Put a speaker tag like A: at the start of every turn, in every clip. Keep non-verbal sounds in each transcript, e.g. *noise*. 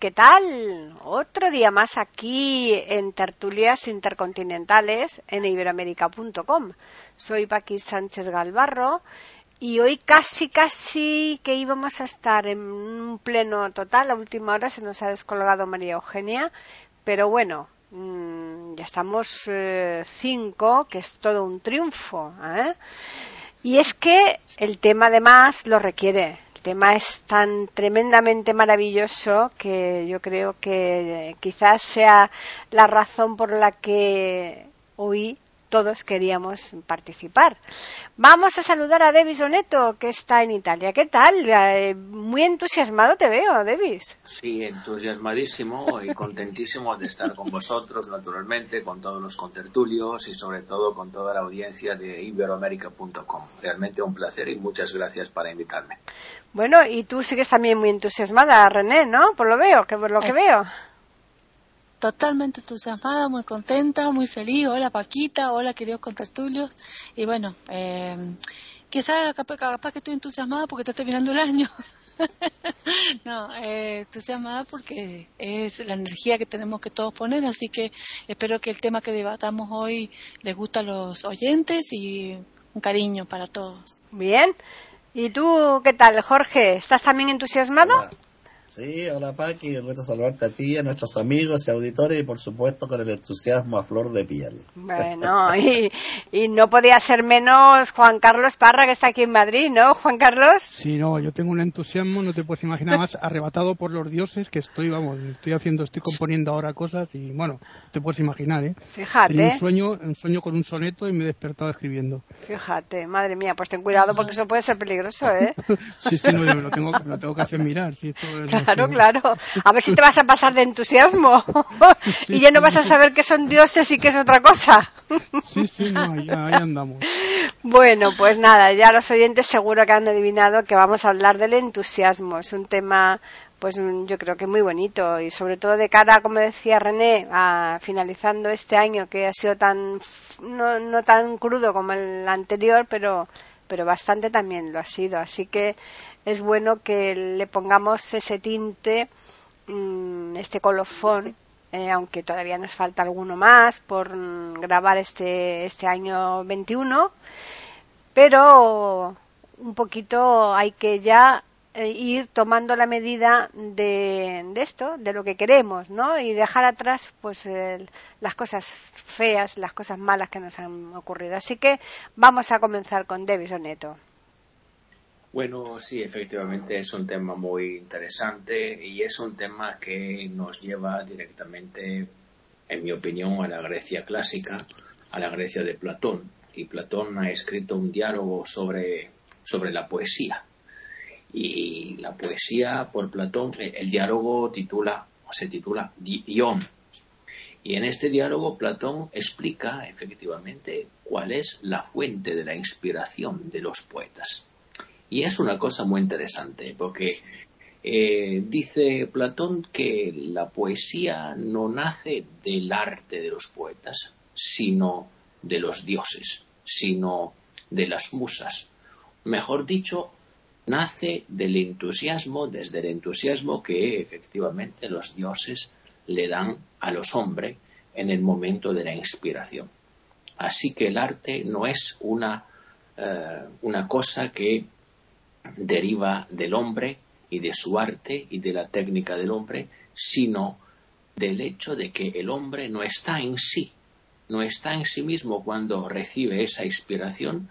A: ¿Qué tal? Otro día más aquí en Tertulias Intercontinentales en iberoamérica.com. Soy Paqui Sánchez Galvarro y hoy casi, casi que íbamos a estar en un pleno total. A última hora se nos ha descolgado María Eugenia, pero bueno, mmm, ya estamos eh, cinco, que es todo un triunfo. ¿eh? Y es que el tema además lo requiere tema es tan tremendamente maravilloso que yo creo que quizás sea la razón por la que hoy todos queríamos participar. Vamos a saludar a Devis Oneto, que está en Italia. ¿Qué tal? Eh, muy entusiasmado te veo, Devis.
B: Sí, entusiasmadísimo y contentísimo de estar con vosotros, naturalmente, con todos los contertulios y sobre todo con toda la audiencia de iberoamérica.com. Realmente un placer y muchas gracias para invitarme.
A: Bueno, y tú sigues también muy entusiasmada, René, ¿no? Por lo veo, que por lo que veo.
C: Totalmente entusiasmada, muy contenta, muy feliz. Hola Paquita, hola queridos contertulios. Y bueno, eh, quizás capaz, capaz, que estoy entusiasmada porque está terminando el año. *laughs* no, eh, entusiasmada porque es la energía que tenemos que todos poner, así que espero que el tema que debatamos hoy les guste a los oyentes y un cariño para todos.
A: Bien. ¿Y tú qué tal, Jorge? ¿Estás también entusiasmado?
D: Sí, hola Paqui, un gusto saludarte a ti, a nuestros amigos y auditores y por supuesto con el entusiasmo a flor de piel.
A: Bueno, y, y, no podía ser menos Juan Carlos Parra que está aquí en Madrid, ¿no, Juan Carlos?
E: Sí, no, yo tengo un entusiasmo, no te puedes imaginar más, arrebatado por los dioses que estoy, vamos, estoy haciendo, estoy componiendo ahora cosas y bueno, te puedes imaginar, ¿eh?
A: Fíjate.
E: Tenía un sueño, un sueño con un soneto y me he despertado escribiendo.
A: Fíjate, madre mía, pues ten cuidado porque eso puede ser peligroso, ¿eh? *laughs*
E: sí, sí, no, me lo tengo, me lo tengo que hacer mirar, sí, esto es *laughs*
A: Claro, claro. A ver si te vas a pasar de entusiasmo. *laughs* y ya no vas a saber qué son dioses y qué es otra cosa.
E: sí, sí, no, ahí, ahí andamos.
A: Bueno, pues nada, ya los oyentes seguro que han adivinado que vamos a hablar del entusiasmo. Es un tema pues yo creo que muy bonito y sobre todo de cara, como decía René, a finalizando este año que ha sido tan no, no tan crudo como el anterior, pero pero bastante también lo ha sido. Así que es bueno que le pongamos ese tinte, mmm, este colofón, eh, aunque todavía nos falta alguno más por grabar este, este año 21, pero un poquito hay que ya eh, ir tomando la medida de, de, esto, de lo que queremos, ¿no? Y dejar atrás, pues, el, las cosas feas, las cosas malas que nos han ocurrido. Así que vamos a comenzar con Davis Oneto.
B: Bueno, sí, efectivamente es un tema muy interesante y es un tema que nos lleva directamente, en mi opinión, a la Grecia clásica, a la Grecia de Platón. Y Platón ha escrito un diálogo sobre, sobre la poesía. Y la poesía por Platón, el diálogo titula, se titula Dion. Y en este diálogo Platón explica efectivamente cuál es la fuente de la inspiración de los poetas. Y es una cosa muy interesante, porque eh, dice Platón que la poesía no nace del arte de los poetas, sino de los dioses, sino de las musas. Mejor dicho, nace del entusiasmo, desde el entusiasmo que efectivamente los dioses le dan a los hombres en el momento de la inspiración. Así que el arte no es una, eh, una cosa que deriva del hombre y de su arte y de la técnica del hombre, sino del hecho de que el hombre no está en sí, no está en sí mismo cuando recibe esa inspiración,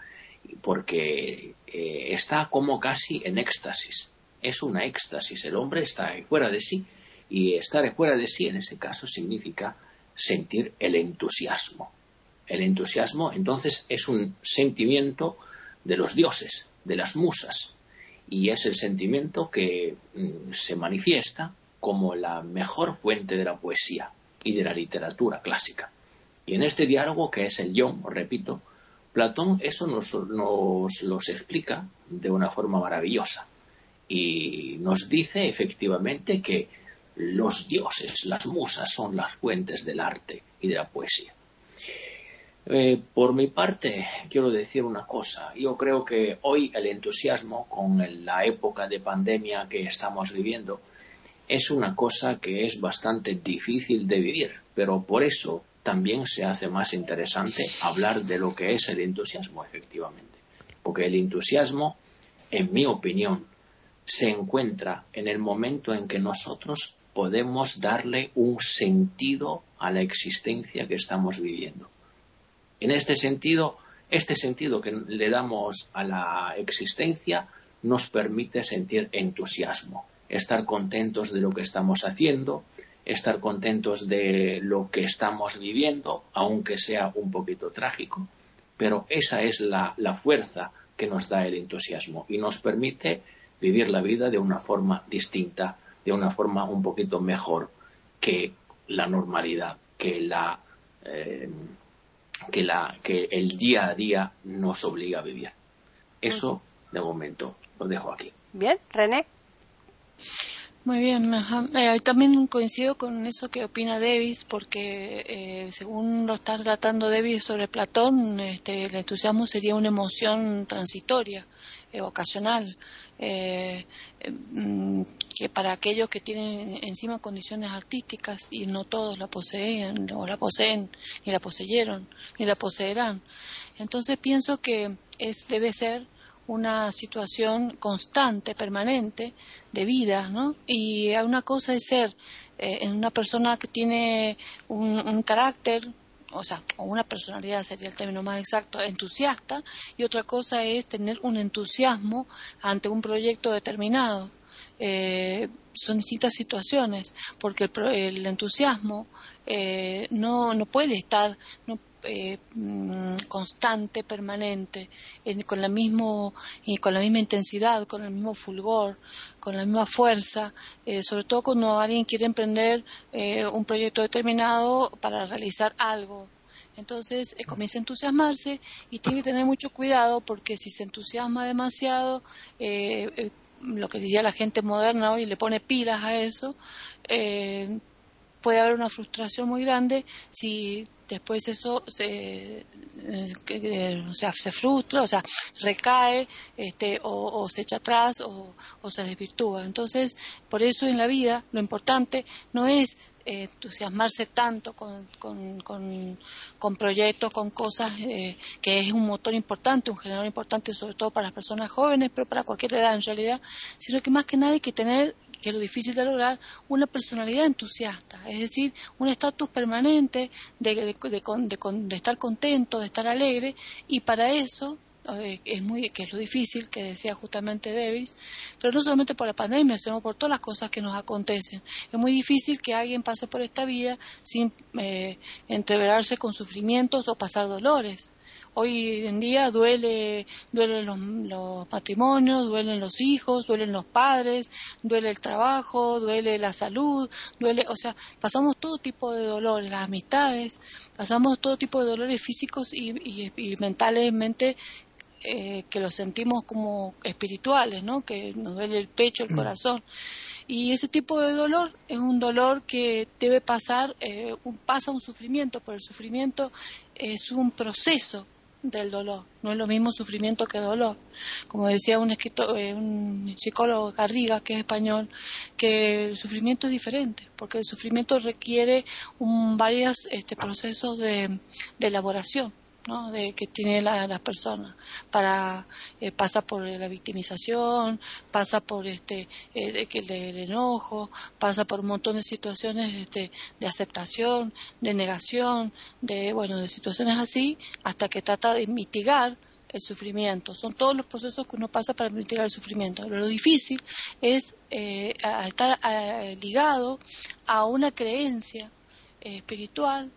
B: porque eh, está como casi en éxtasis. Es una éxtasis, el hombre está fuera de sí y estar fuera de sí en ese caso significa sentir el entusiasmo. El entusiasmo entonces es un sentimiento de los dioses, de las musas, y es el sentimiento que mm, se manifiesta como la mejor fuente de la poesía. y de la literatura clásica. Y en este diálogo, que es el yo, repito, Platón eso nos, nos los explica de una forma maravillosa y nos dice efectivamente que los dioses, las musas, son las fuentes del arte y de la poesía. Eh, por mi parte, quiero decir una cosa. Yo creo que hoy el entusiasmo, con la época de pandemia que estamos viviendo, es una cosa que es bastante difícil de vivir, pero por eso también se hace más interesante hablar de lo que es el entusiasmo, efectivamente. Porque el entusiasmo, en mi opinión, se encuentra en el momento en que nosotros podemos darle un sentido a la existencia que estamos viviendo. En este sentido, este sentido que le damos a la existencia nos permite sentir entusiasmo, estar contentos de lo que estamos haciendo, estar contentos de lo que estamos viviendo, aunque sea un poquito trágico, pero esa es la, fuerza que nos da el entusiasmo y nos permite vivir la vida de una forma distinta, de una forma un poquito mejor que la normalidad, que la eh, que, la, que el día a día nos obliga a vivir. Eso, de momento, lo dejo aquí.
A: Bien, René.
C: Muy bien, eh, también coincido con eso que opina Davis, porque eh, según lo está tratando Davis sobre Platón, este, el entusiasmo sería una emoción transitoria, eh, ocasional, mm, que para aquellos que tienen encima condiciones artísticas y no todos la poseen, o la poseen, ni la poseyeron, ni la poseerán. Entonces pienso que es, debe ser una situación constante, permanente de vida, ¿no? Y una cosa es ser eh, una persona que tiene un, carácter, o sea, o una personalidad sería el término más exacto, entusiasta, y otra cosa es tener un entusiasmo ante un proyecto determinado. Eh, son distintas situaciones, porque el, entusiasmo eh, no, no puede estar, no, eh, mm, constante, permanente, con, la mismo, y con la misma intensidad, con el mismo fulgor, con la misma fuerza, eh, sobre todo cuando alguien quiere emprender eh, un proyecto determinado para realizar algo. Entonces comienza a entusiasmarse y tiene que tener mucho cuidado porque si se entusiasma demasiado, lo que diría la gente moderna hoy le pone pilas a eso, puede haber una frustración muy grande si después eso se, o sea, se frustra, o sea, recae este, o, se echa atrás o, se desvirtúa. Entonces, por eso en la vida lo importante no es eh, entusiasmarse tanto con, con, proyectos, con cosas, eh, que es un motor importante, un generador importante, sobre todo para las personas jóvenes, pero para cualquier edad en realidad, sino que más que nada hay que tener que es lo difícil de lograr, una personalidad entusiasta, es decir, un estatus permanente de, de, estar contento, de estar alegre, y para eso eh, es muy, que es lo difícil, que decía justamente Davis, pero no solamente por la pandemia, sino por todas las cosas que nos acontecen. Es muy difícil que alguien pase por esta vida sin eh, entreverarse con sufrimientos o pasar dolores. Hoy en día duele, duelen los, matrimonios, duelen los hijos, duelen los padres, duele el trabajo, duele la salud, duele, o sea, pasamos todo tipo de dolores, las amistades, pasamos todo tipo de dolores físicos y, y, mentalmente eh, que los sentimos como espirituales, ¿no? Que nos duele el pecho, el mm. corazón. Y ese tipo de dolor es un dolor que debe pasar, eh, pasa un sufrimiento, pero el sufrimiento es un proceso del dolor. No es lo mismo sufrimiento que dolor. Como decía un, eh, un psicólogo Garriga, que es español, que el sufrimiento es diferente, porque el sufrimiento requiere varios este, procesos de elaboración de que tiene la, las personas para eh, pasa por la victimización pasa por este eh, el, enojo pasa por un montón de situaciones este, de aceptación de negación de bueno de situaciones así hasta que trata de mitigar el sufrimiento. Son todos los procesos que uno pasa para mitigar el sufrimiento. Lo difícil es eh, estar ligado a una creencia espiritual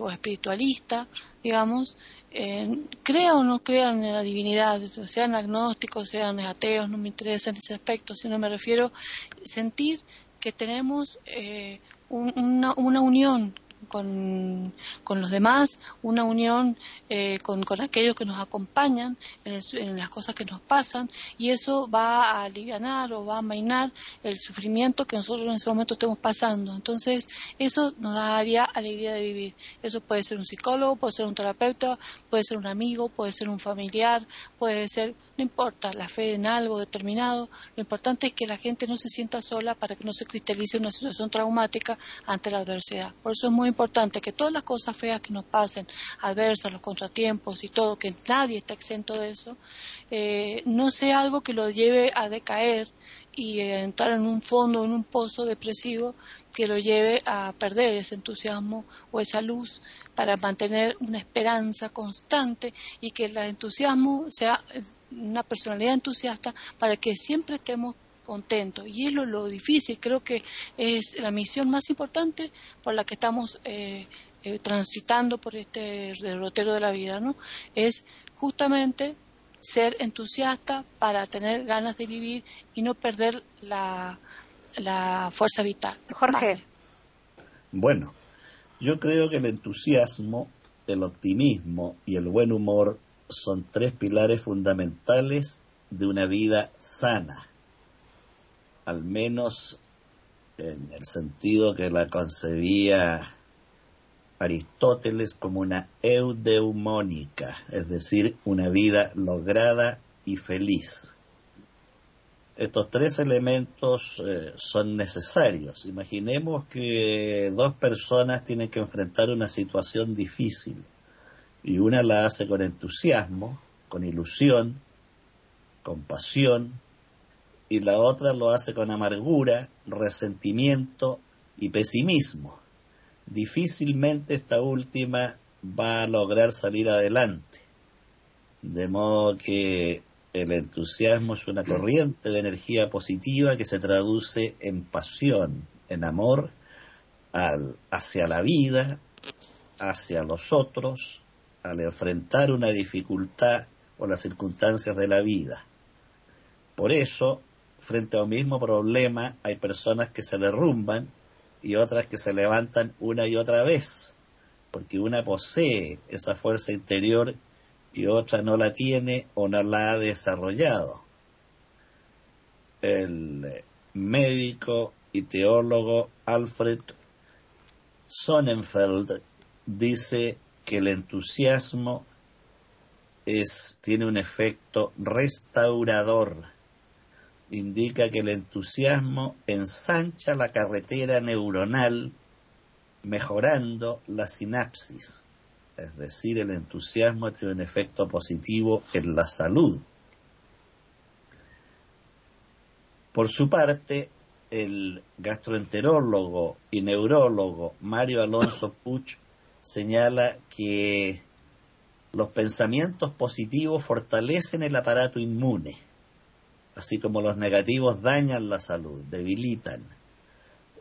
C: o espiritualista digamos, eh, o no crean en la divinidad, sean agnósticos, sean ateos, no me interesa en ese aspecto, sino me refiero a sentir que tenemos eh, una, una unión con, con los demás, una unión eh, con, con, aquellos que nos acompañan en, en, las cosas que nos pasan y eso va a aliviar o va a amainar el sufrimiento que nosotros en ese momento estemos pasando. Entonces, eso nos daría alegría de vivir. Eso puede ser un psicólogo, puede ser un terapeuta, puede ser un amigo, puede ser un familiar, puede ser, no importa, la fe en algo determinado. Lo importante es que la gente no se sienta sola para que no se cristalice una situación traumática ante la adversidad. Por eso es muy importante que todas las cosas feas que nos pasen, adversas, los contratiempos y todo, que nadie está exento de eso, eh, no sea algo que lo lleve a decaer y entrar en un fondo, en un pozo depresivo que lo lleve a perder ese entusiasmo o esa luz para mantener una esperanza constante y que el entusiasmo sea una personalidad entusiasta para que siempre estemos contento. Y es lo, difícil, creo que es la misión más importante por la que estamos eh, eh, transitando por este derrotero de la vida, ¿no? Es justamente ser entusiasta para tener ganas de vivir y no perder la, la fuerza vital.
A: Jorge.
D: Bueno, yo creo que el entusiasmo, el optimismo y el buen humor son tres pilares fundamentales de una vida sana al menos en el sentido que la concebía Aristóteles como una eudeumónica, es decir, una vida lograda y feliz. Estos tres elementos eh, son necesarios. Imaginemos que dos personas tienen que enfrentar una situación difícil y una la hace con entusiasmo, con ilusión, con pasión, y la otra lo hace con amargura, resentimiento y pesimismo. Difícilmente esta última va a lograr salir adelante. De modo que el entusiasmo es una corriente de energía positiva que se traduce en pasión, en amor al, hacia la vida, hacia los otros, al enfrentar una dificultad o las circunstancias de la vida. Por eso, frente a un mismo problema hay personas que se derrumban y otras que se levantan una y otra vez, porque una posee esa fuerza interior y otra no la tiene o no la ha desarrollado. El médico y teólogo Alfred Sonnenfeld dice que el entusiasmo es, tiene un efecto restaurador indica que el entusiasmo ensancha la carretera neuronal mejorando la sinapsis. Es decir, el entusiasmo tiene un efecto positivo en la salud. Por su parte, el gastroenterólogo y neurólogo Mario Alonso Puch señala que los pensamientos positivos fortalecen el aparato inmune así como los negativos dañan la salud, debilitan.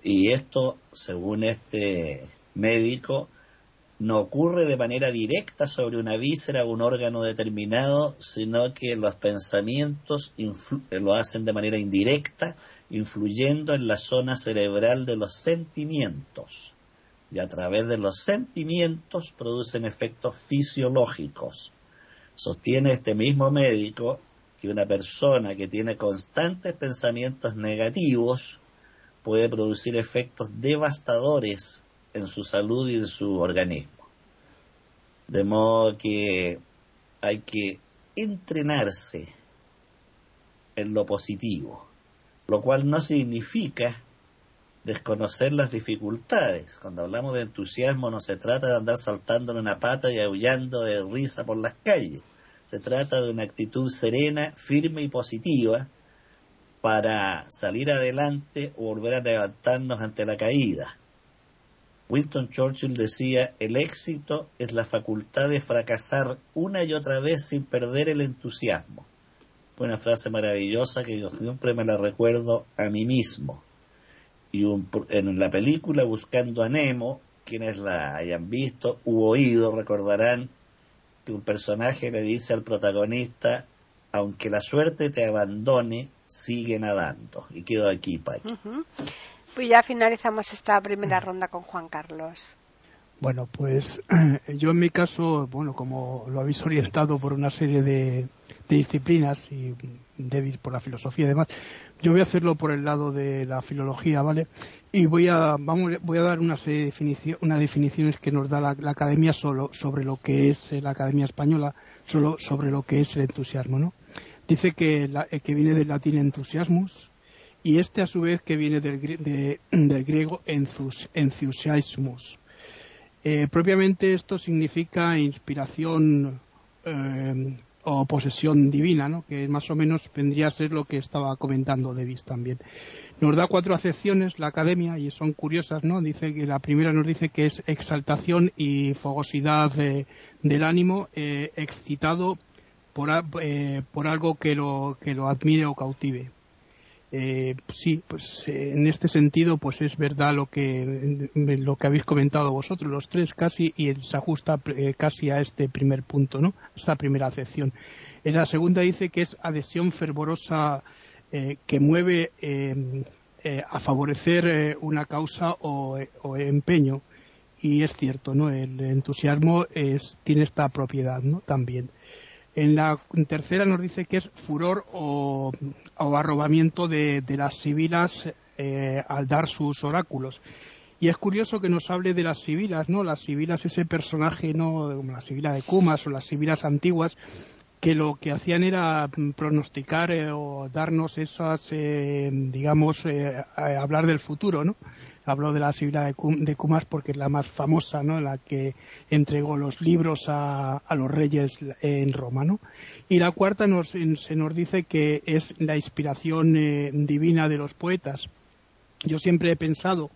D: Y esto, según este médico, no ocurre de manera directa sobre una víscera o un órgano determinado, sino que los pensamientos lo hacen de manera indirecta, influyendo en la zona cerebral de los sentimientos. Y a través de los sentimientos producen efectos fisiológicos. Sostiene este mismo médico que una persona que tiene constantes pensamientos negativos puede producir efectos devastadores en su salud y en su organismo. De modo que hay que entrenarse en lo positivo, lo cual no significa desconocer las dificultades. Cuando hablamos de entusiasmo no se trata de andar saltando en una pata y aullando de risa por las calles se trata de una actitud serena, firme y positiva para salir adelante o volver a levantarnos ante la caída. Winston Churchill decía, el éxito es la facultad de fracasar una y otra vez sin perder el entusiasmo. Fue una frase maravillosa que yo siempre me la recuerdo a mí mismo. Y en la película Buscando a Nemo, quienes la hayan visto u oído recordarán que un personaje le dice al protagonista, aunque la suerte te abandone, sigue nadando. Y quedo aquí, Pai.
A: Pues ya finalizamos esta primera ronda con Juan Carlos.
E: Bueno, pues *clears throat* yo en mi caso, bueno, como lo habéis orientado por una serie de, disciplinas y David por la filosofía y demás, yo voy a hacerlo por el lado de la filología, ¿vale? Y voy a, vamos, voy a dar unas, unas definiciones que nos da la, Academia solo sobre lo que es la Academia Española, solo sobre lo que es el entusiasmo, ¿no? Dice que, que viene del latín entusiasmus, y este a su vez que viene del, *clears throat* del griego enthus, enthusiasmus eh, propiamente esto significa inspiración eh, o posesión divina, ¿no? que más o menos vendría a ser lo que estaba comentando Davis también. Nos da cuatro acepciones la academia y son curiosas, ¿no? Dice que la primera nos dice que es exaltación y fogosidad del ánimo eh, excitado por, por algo que lo, que lo admire o cautive. Eh, sí, pues eh, en este sentido, pues es verdad lo que lo que habéis comentado vosotros, los tres casi, y se ajusta eh, casi a este primer punto, ¿no? Esta primera acepción. En la segunda dice que es adhesión fervorosa que mueve a favorecer una causa o, o, empeño. Y es cierto, ¿no? El entusiasmo es, tiene esta propiedad, ¿no? También. En la tercera nos dice que es furor o, arrobamiento de, las sibilas eh, al dar sus oráculos. Y es curioso que nos hable de las sibilas, ¿no? Las sibilas, ese personaje, ¿no? Como la sibila de Cumas o las sibilas antiguas, que lo que hacían era pronosticar eh, o darnos esas, eh, digamos, hablar del futuro, ¿no? Hablo de la Sibila de, Cumas porque es la más famosa, ¿no? La que entregó los libros a, los reyes en Roma, ¿no? Y la cuarta nos, se nos dice que es la inspiración eh, divina de los poetas. Yo siempre he pensado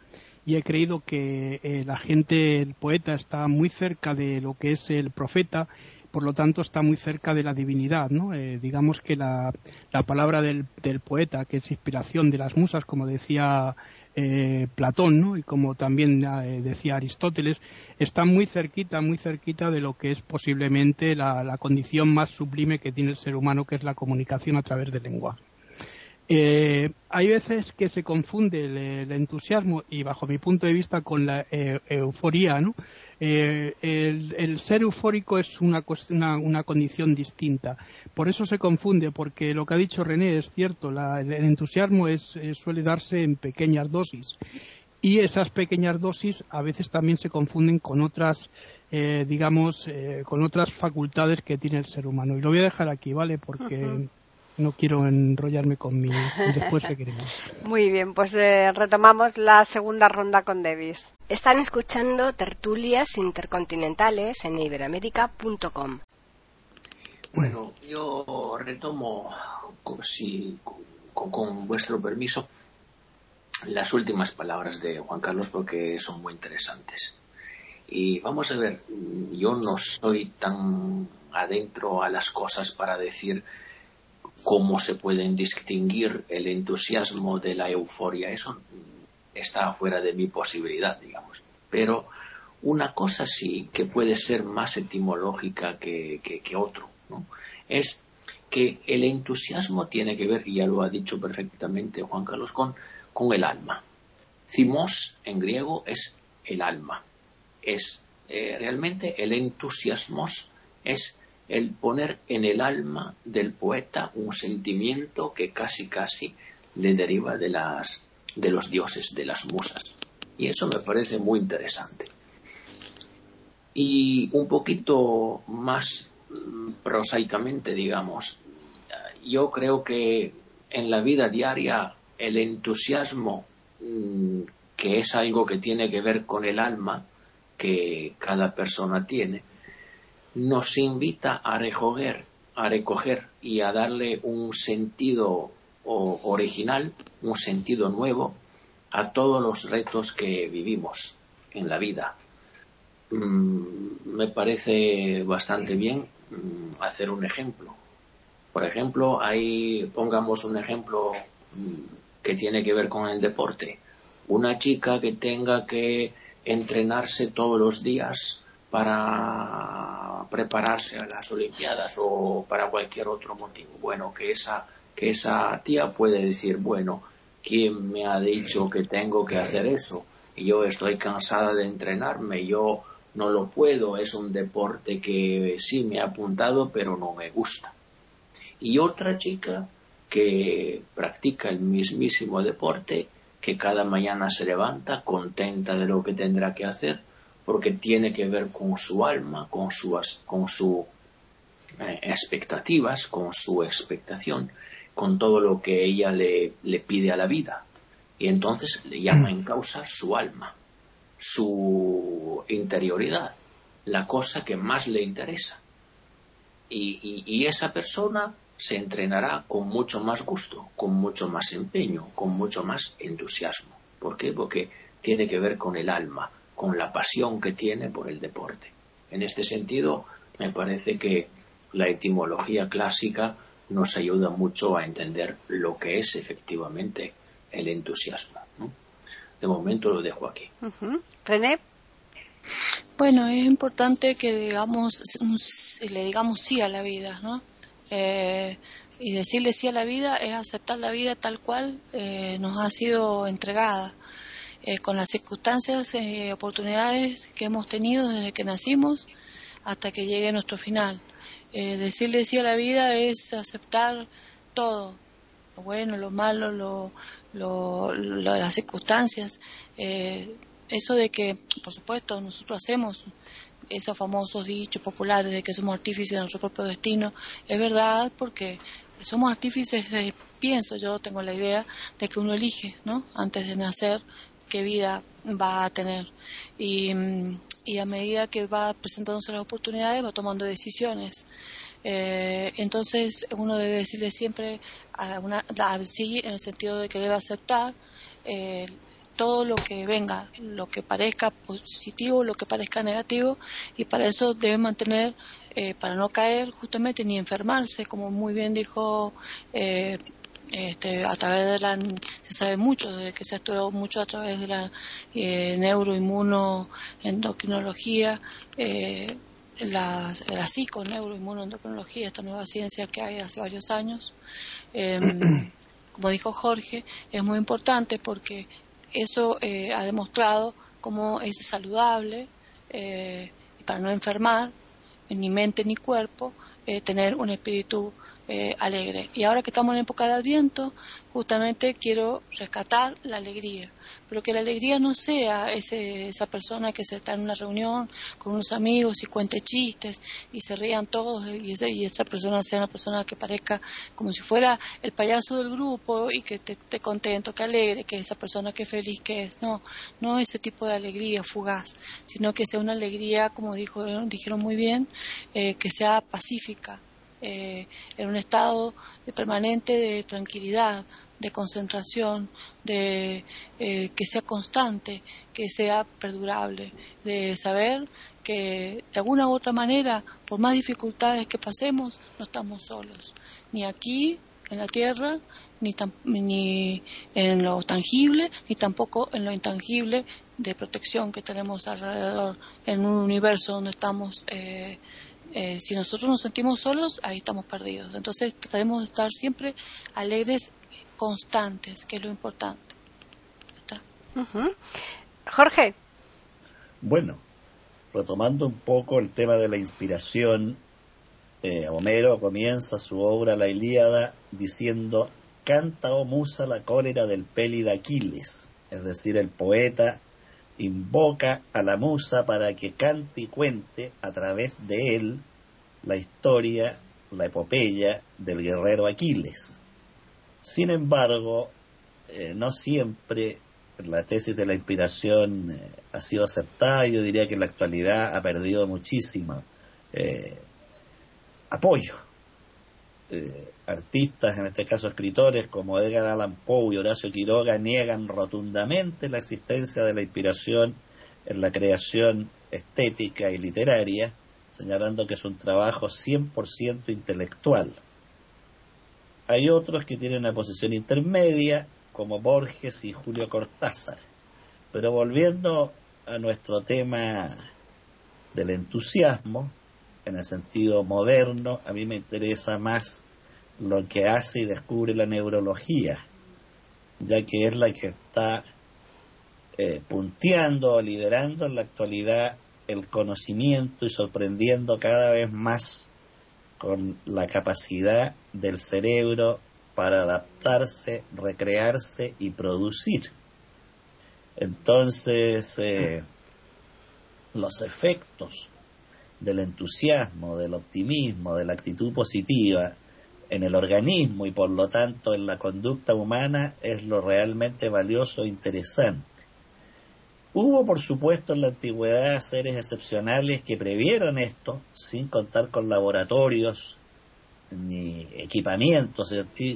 E: y he creído que eh, la gente, el poeta, está muy cerca de lo que es el profeta por lo tanto está muy cerca de la divinidad, ¿no? Eh, digamos que la, la palabra del, del, poeta, que es inspiración de las musas, como decía eh, Platón, ¿no? Y como también eh, decía Aristóteles, está muy cerquita, muy cerquita de lo que es posiblemente la, condición más sublime que tiene el ser humano, que es la comunicación a través del lenguaje. Eh, hay veces que se confunde el, entusiasmo y bajo mi punto de vista con la eh, euforía. Eh, el, ser eufórico es una, una, condición distinta. Por eso se confunde, porque lo que ha dicho René es cierto, el, entusiasmo es, suele darse en pequeñas dosis y esas pequeñas dosis a veces también se confunden con otras digamos con otras facultades que tiene el ser humano y lo voy a dejar aquí vale porque no quiero enrollarme con mi después seguiremos.
A: Muy bien, pues eh, retomamos la segunda ronda con Davis.
F: Están escuchando tertulias intercontinentales en iberamérica.com.
B: Bueno, yo retomo, si, con, con vuestro permiso, las últimas palabras de Juan Carlos porque son muy interesantes. Y vamos a ver, yo no soy tan adentro a las cosas para decir cómo se pueden distinguir el entusiasmo de la euforia. Eso está fuera de mi posibilidad, digamos. Pero una cosa sí que puede ser más etimológica que, otro, ¿no? es que el entusiasmo tiene que ver, y ya lo ha dicho perfectamente Juan Carlos, con, con el alma. Cimos en griego es el alma. Es eh, realmente el entusiasmos es el poner en el alma del poeta un sentimiento que casi casi le deriva de las de los dioses, de las musas. Y eso me parece muy interesante. Y un poquito más mm, prosaicamente, digamos, yo creo que en la vida diaria el entusiasmo, mm, que es algo que tiene que ver con el alma que cada persona tiene, nos invita a recoger, a recoger y a darle un sentido original, un sentido nuevo a todos los retos que vivimos en la vida. Mm, me parece bastante bien mm, hacer un ejemplo. Por ejemplo, ahí pongamos un ejemplo mm, que tiene que ver con el deporte. Una chica que tenga que entrenarse todos los días para prepararse a las Olimpiadas o para cualquier otro motivo. Bueno, que esa, que esa tía puede decir, bueno, ¿Quién me ha dicho que tengo que hacer eso? Yo estoy cansada de entrenarme, yo no lo puedo, es un deporte que sí me ha apuntado, pero no me gusta. Y otra chica que practica el mismísimo deporte, que cada mañana se levanta contenta de lo que tendrá que hacer, porque tiene que ver con su alma, con su, con su eh, expectativas, con su expectación, con todo lo que ella le, le pide a la vida. Y entonces le llama en causa su alma, su interioridad, la cosa que más le interesa. Y, y, esa persona se entrenará con mucho más gusto, con mucho más empeño, con mucho más entusiasmo. ¿Por qué? Porque tiene que ver con el alma, con la pasión que tiene por el deporte. En este sentido, me parece que la etimología clásica nos ayuda mucho a entender lo que es efectivamente el entusiasmo. De momento lo dejo aquí.
A: René.
C: Bueno, es importante que digamos, le digamos sí a la vida, ¿no? Eh, y decirle sí a la vida es aceptar la vida tal cual eh, nos ha sido entregada, eh, con las circunstancias y oportunidades que hemos tenido desde que nacimos hasta que llegue nuestro final. decirle sí a la vida es aceptar todo, lo bueno, lo malo, lo, las circunstancias. Eh, eso de que, por supuesto, nosotros hacemos esos famosos dichos populares de que somos artífices de nuestro propio destino, es verdad porque somos artífices de, pienso yo, tengo la idea de que uno elige, ¿no? Antes de nacer, qué vida va a tener. Y, y a medida que va presentándose las oportunidades, va tomando decisiones. Eh, entonces uno debe decirle siempre a una, sí en el sentido de que debe aceptar eh, todo lo que venga, lo que parezca positivo, lo que parezca negativo, y para eso debe mantener, eh, para no caer justamente ni enfermarse, como muy bien dijo este, a través de la, se sabe mucho, de que se ha estudiado mucho a través de la eh, neuroinmunoendocrinología, eh, la, la psiconeuroinmunoendocrinología, esta nueva ciencia que hay hace varios años, em, *clears throat* como dijo Jorge, es muy importante porque eso eh, ha demostrado cómo es saludable eh, para no enfermar ni mente ni cuerpo, eh, tener un espíritu eh, alegre. Y ahora que estamos en época de Adviento, justamente quiero rescatar la alegría, pero que la alegría no sea ese, esa persona que se está en una reunión con unos amigos y cuente chistes y se rían todos y, y esa persona sea una persona que parezca como si fuera el payaso del grupo y que esté contento, que alegre, que esa persona que feliz que es. No, no ese tipo de alegría fugaz, sino que sea una alegría, como dijo, dijeron muy bien, eh, que sea pacífica, eh, en un estado permanente de tranquilidad, de concentración, de eh, que sea constante, que sea perdurable, de saber que de alguna u otra manera, por más dificultades que pasemos, no estamos solos, ni aquí en la tierra, ni, ni en lo tangible, ni tampoco en lo intangible de protección que tenemos alrededor, en un universo donde estamos eh, eh, si nosotros nos sentimos solos, ahí estamos perdidos. Entonces debemos estar siempre alegres, constantes, que es lo importante.
A: Jorge.
D: Bueno, retomando un poco el tema de la inspiración, eh, Homero comienza su obra La Ilíada diciendo, canta, oh musa, la cólera del peli de Aquiles, es decir, el poeta invoca a la musa para que cante y cuente a través de él la historia, la epopeya del guerrero Aquiles. Sin embargo, eh, no siempre la tesis de la inspiración eh, ha sido aceptada. Yo diría que en la actualidad ha perdido muchísimo eh, apoyo. Artistas, en este caso escritores como Edgar Allan Poe y Horacio Quiroga, niegan rotundamente la existencia de la inspiración en la creación estética y literaria señalando que es un trabajo 100% intelectual. Hay otros que tienen una posición intermedia, como Borges y Julio Cortázar. Pero volviendo a nuestro tema del entusiasmo, en el sentido moderno, a mí me interesa más lo que hace y descubre la neurología. ya que es la que está eh, punteando, liderando en la actualidad el conocimiento y sorprendiendo cada vez más con la capacidad del cerebro para adaptarse, recrearse y producir. Entonces, eh, los efectos del entusiasmo, del optimismo, de la actitud positiva en el organismo y por lo tanto en la conducta humana es lo realmente valioso e interesante. Hubo, por supuesto, en la antigüedad seres excepcionales que previeron esto, sin contar con laboratorios ni equipamientos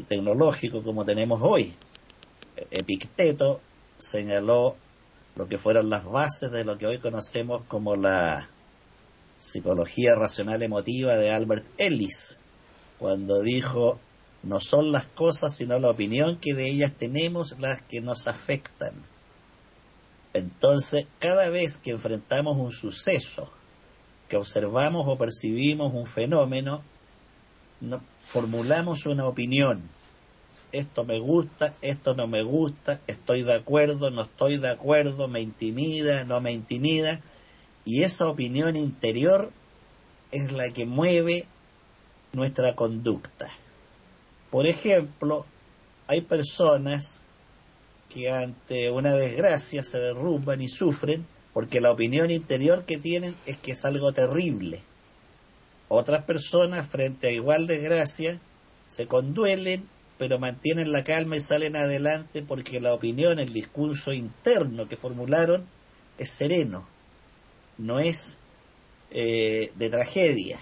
D: tecnológicos como tenemos hoy. Epicteto señaló lo que fueron las bases de lo que hoy conocemos como la psicología racional emotiva de Albert Ellis, cuando dijo, no son las cosas sino la opinión que de ellas tenemos las que nos afectan. Entonces, cada vez que enfrentamos un suceso, que observamos o percibimos un fenómeno, formulamos una opinión. Esto me gusta, esto no me gusta, estoy de acuerdo, no estoy de acuerdo, me intimida, no me intimida. Y esa opinión interior es la que mueve nuestra conducta. Por ejemplo, hay personas que ante una desgracia se derrumban y sufren porque la opinión interior que tienen es que es algo terrible. Otras personas frente a igual desgracia se conduelen pero mantienen la calma y salen adelante porque la opinión, el discurso interno que formularon es sereno, no es eh, de tragedia.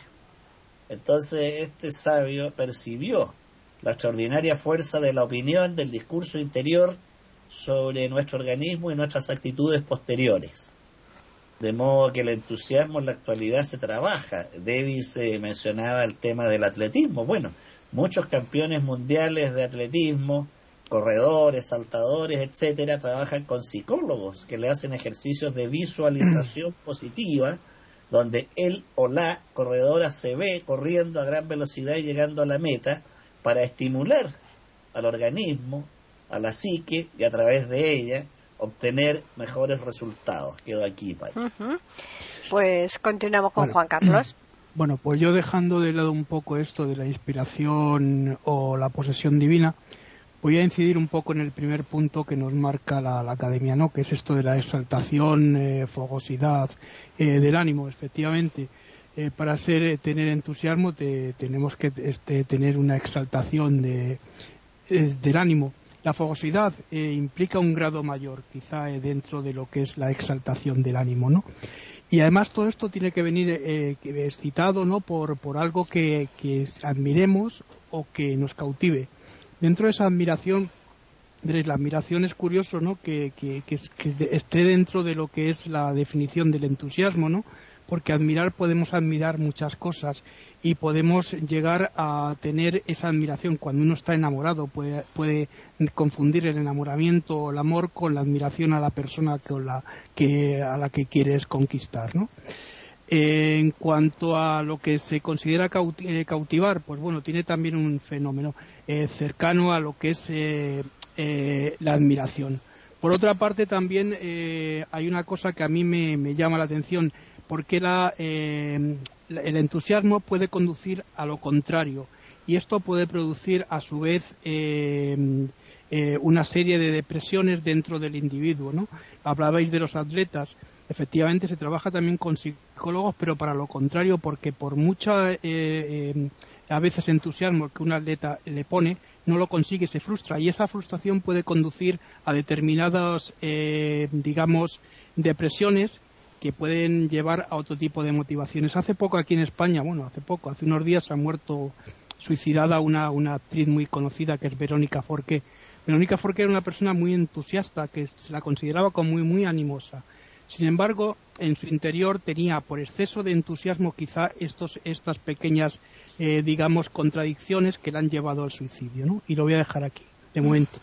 D: Entonces este sabio percibió la extraordinaria fuerza de la opinión, del discurso interior, sobre nuestro organismo y nuestras actitudes posteriores. De modo que el entusiasmo en la actualidad se trabaja. Davis eh, mencionaba el tema del atletismo. Bueno, muchos campeones mundiales de atletismo, corredores, saltadores, etcétera, trabajan con psicólogos que le hacen ejercicios de visualización *clears throat* positiva, donde él o la corredora se ve corriendo a gran velocidad y llegando a la meta para estimular al organismo a la psique y a través de ella obtener mejores resultados. Quedo aquí, Pai.
A: Pues continuamos con Juan Carlos. *clears throat*
E: Bueno, pues yo dejando de lado un poco esto de la inspiración o la posesión divina, voy a incidir un poco en el primer punto que nos marca la, academia, ¿no? Que es esto de la exaltación, eh, fogosidad eh, del ánimo, efectivamente. Eh, para ser, tener entusiasmo tenemos que este, tener una exaltación de, del ánimo la fogosidad eh, implica un grado mayor, quizá eh, dentro de lo que es la exaltación del ánimo, ¿no? Y además todo esto tiene que venir eh, excitado, ¿no? Por, por algo que, admiremos o que nos cautive. Dentro de esa admiración, la admiración es curioso, ¿no? Que, que, que esté dentro de lo que es la definición del entusiasmo, ¿no? porque admirar podemos admirar muchas cosas y podemos llegar a tener esa admiración cuando uno está enamorado puede, confundir el enamoramiento o el amor con la admiración a la persona la, que, a la que quieres conquistar ¿no? En cuanto a lo que se considera eh, cautivar, pues bueno, tiene también un fenómeno eh, cercano a lo que es eh, la admiración. Por otra parte, también hay una cosa que a mí me llama la atención porque eh, el entusiasmo puede conducir a lo contrario y esto puede producir a su vez eh, eh, una serie de depresiones dentro del individuo. ¿no? Hablabais de los atletas. Efectivamente, se trabaja también con psicólogos, pero para lo contrario, porque por mucha a veces entusiasmo que un atleta le pone, no lo consigue, se frustra y esa frustración puede conducir a determinadas, digamos, depresiones que pueden llevar a otro tipo de motivaciones. Hace poco aquí en España, bueno, hace poco, hace unos días ha muerto suicidada una, una actriz muy conocida que es Verónica Forqué. Verónica Forqué era una persona muy entusiasta, que se la consideraba como muy, muy animosa. Sin embargo, en su interior tenía, por exceso de entusiasmo, quizá estos, estas pequeñas, eh, digamos, contradicciones que la han llevado al suicidio, ¿no? Y lo voy a dejar aquí de momento.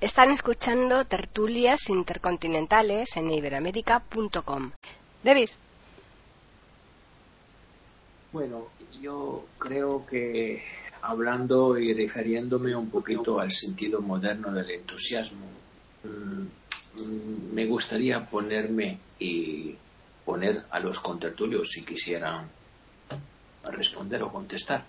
F: Están escuchando tertulias intercontinentales en iberamérica.com.
A: Davis.
B: Bueno, yo creo que hablando y refiriéndome un poquito al sentido moderno del entusiasmo, mm, me gustaría ponerme y poner a los contertulios si quisieran responder o contestar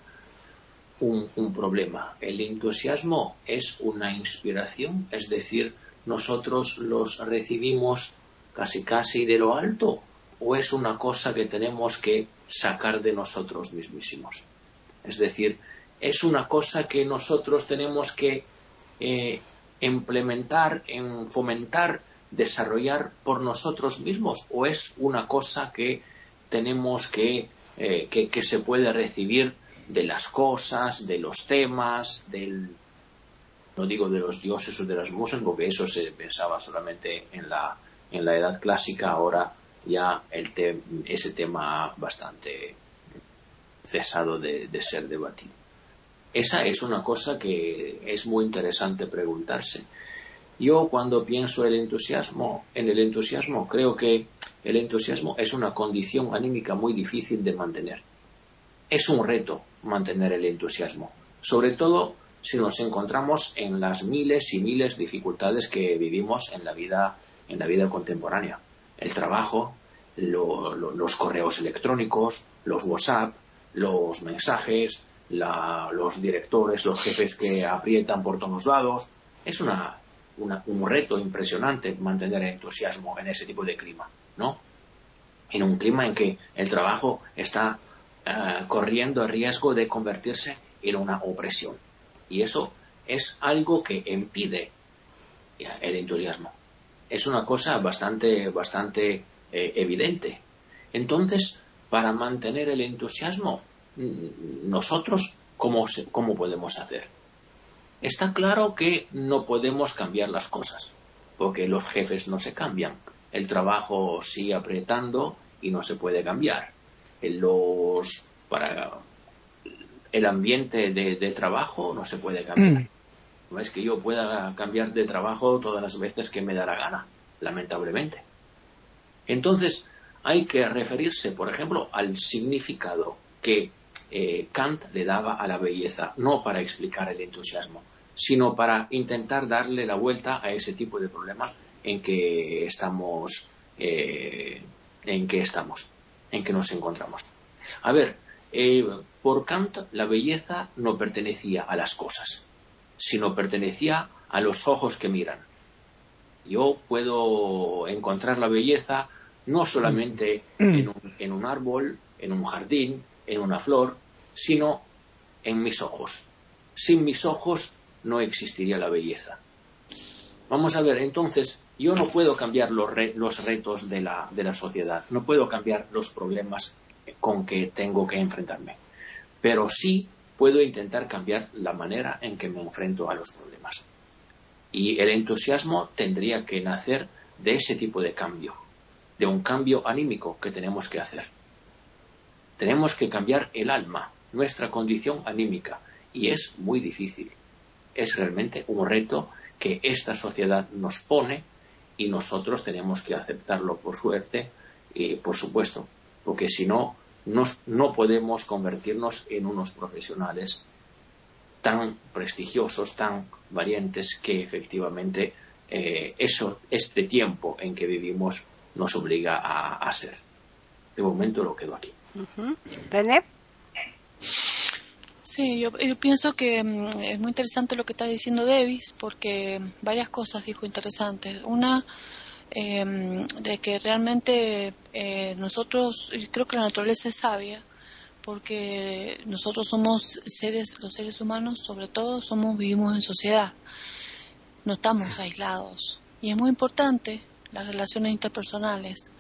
B: un, un, problema. El entusiasmo es una inspiración, es decir, nosotros los recibimos casi casi de lo alto o es una cosa que tenemos que sacar de nosotros mismísimos. Es decir, es una cosa que nosotros tenemos que eh, implementar, en fomentar, desarrollar por nosotros mismos o es una cosa que tenemos que, eh, que, que se puede recibir de las cosas, de los temas, del no digo de los dioses o de las musas, porque eso se pensaba solamente en la, en la edad clásica, ahora ya el ese tema bastante cesado de ser debatido. Esa es una cosa que es muy interesante preguntarse. Yo cuando pienso el entusiasmo, en el entusiasmo creo que el entusiasmo es una condición anímica muy difícil de mantener. Es un reto mantener el entusiasmo, sobre todo si nos encontramos en las miles y miles de dificultades que vivimos en la vida, en la vida contemporánea. El trabajo, los correos electrónicos, los WhatsApp, los mensajes, los directores, los jefes que aprietan por todos lados. Es una, un reto impresionante mantener el entusiasmo en ese tipo de clima, ¿no? En un clima en que el trabajo está eh, corriendo el riesgo de convertirse en una opresión. Y eso es algo que impide el entusiasmo. Es una cosa bastante, bastante eh, evidente. Entonces, para mantener el entusiasmo, nosotros, ¿cómo, ¿cómo podemos hacer? Está claro que no podemos cambiar las cosas, porque los jefes no se cambian. El trabajo sigue apretando y no se puede cambiar. Los, para el ambiente de, trabajo no se puede cambiar. Mm. No es que yo pueda cambiar de trabajo todas las veces que me da la gana, lamentablemente. Entonces, hay que referirse, por ejemplo, al significado que eh, Kant le daba a la belleza, no para explicar el entusiasmo, sino para intentar darle la vuelta a ese tipo de problema en que estamos, eh, en que estamos, en que nos encontramos. A ver, eh, por Kant, la belleza no pertenecía a las cosas, sino pertenecía a los ojos que miran. Yo puedo encontrar la belleza no solamente mm. en un, árbol, en un jardín, en una flor, sino en mis ojos. Sin mis ojos no existiría la belleza. Vamos a ver, entonces, yo no puedo cambiar los, los retos de la, de la sociedad, no puedo cambiar los problemas con que tengo que enfrentarme. Pero sí puedo intentar cambiar la manera en que me enfrento a los problemas. Y el entusiasmo tendría que nacer de ese tipo de cambio, de un cambio anímico que tenemos que hacer. Tenemos que cambiar el alma, nuestra condición anímica, y es muy difícil. Es realmente un reto que esta sociedad nos pone y nosotros tenemos que aceptarlo por suerte y por supuesto, porque si no, no podemos convertirnos en unos profesionales tan prestigiosos, tan valientes, que efectivamente eh, eso, este tiempo en que vivimos nos obliga a, ser. De momento lo quedo aquí.
C: Sí, yo, pienso que mm, es muy interesante lo que está diciendo Davis, porque varias cosas dijo interesantes. Una, Em, de que realmente eh, nosotros, creo que la naturaleza es sabia, porque nosotros somos seres, los seres humanos, sobre todo, somos vivimos en sociedad, no estamos aislados. Y es muy importante las relaciones interpersonales.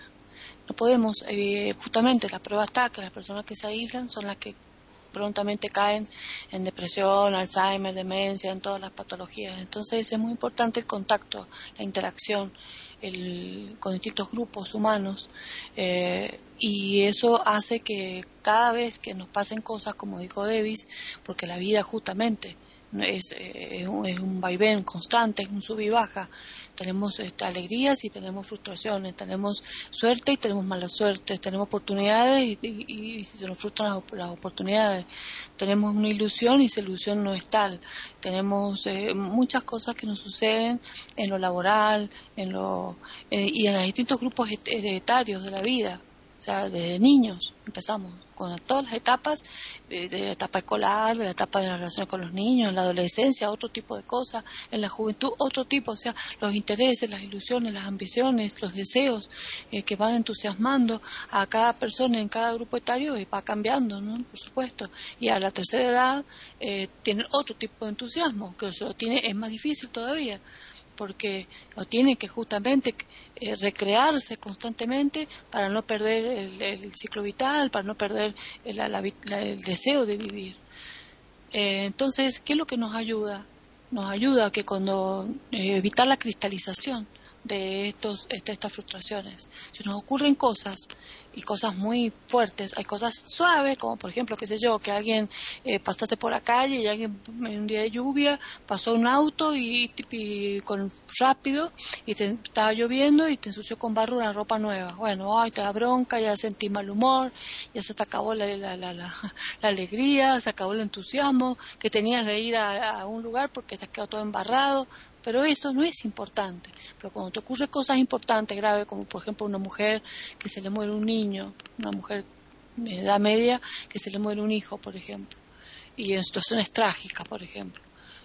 C: No podemos, eh, justamente la prueba está que las personas que se aíslan son las que prontamente caen en depresión, Alzheimer, demencia, en todas las patologías. Entonces es muy importante el contacto, la interacción con distintos grupos humanos eh, y eso hace que cada vez que nos pasen cosas, como dijo Davis, porque la vida justamente es, es, un, es un vaivén constante, es un sub y baja. Tenemos este, alegrías y tenemos frustraciones, tenemos suerte y tenemos mala suerte, tenemos oportunidades y, y, se nos frustran las, oportunidades, tenemos una ilusión y esa ilusión no es tal, tenemos eh, muchas cosas que nos suceden en lo laboral en lo, eh, y en los distintos grupos etarios de la vida o sea, desde niños empezamos con todas las etapas, de la etapa escolar, de la etapa de la relación con los niños, en la adolescencia, otro tipo de cosas, en la juventud, otro tipo, o sea, los intereses, las ilusiones, las ambiciones, los deseos eh, que van entusiasmando a cada persona en cada grupo etario y va cambiando, ¿no? Por supuesto. Y a la tercera edad eh, tienen otro tipo de entusiasmo, que eso tiene, es más difícil todavía porque no tiene que justamente eh, recrearse constantemente para no perder el, ciclo vital, para no perder el, la, la, el deseo de vivir. Eh, entonces, ¿qué es lo que nos ayuda? Nos ayuda que cuando eh, evitar la cristalización de estos, de estas frustraciones. Si nos ocurren cosas y cosas muy fuertes. Hay cosas suaves, como por ejemplo, qué sé yo, que alguien eh, pasaste por la calle y alguien en un día de lluvia pasó un auto y, con rápido y te, estaba lloviendo y te ensució con barro una ropa nueva. Bueno, ay, te da bronca, ya sentí mal humor, ya se te acabó la, la, la, la, alegría, se acabó el entusiasmo que tenías de ir a, a un lugar porque te has quedado todo embarrado. Pero eso no es importante. Pero cuando te ocurren cosas importantes, graves, como por ejemplo una mujer que se le muere un niño, una mujer de edad media que se le muere un hijo, por ejemplo, y en situaciones trágicas, por ejemplo.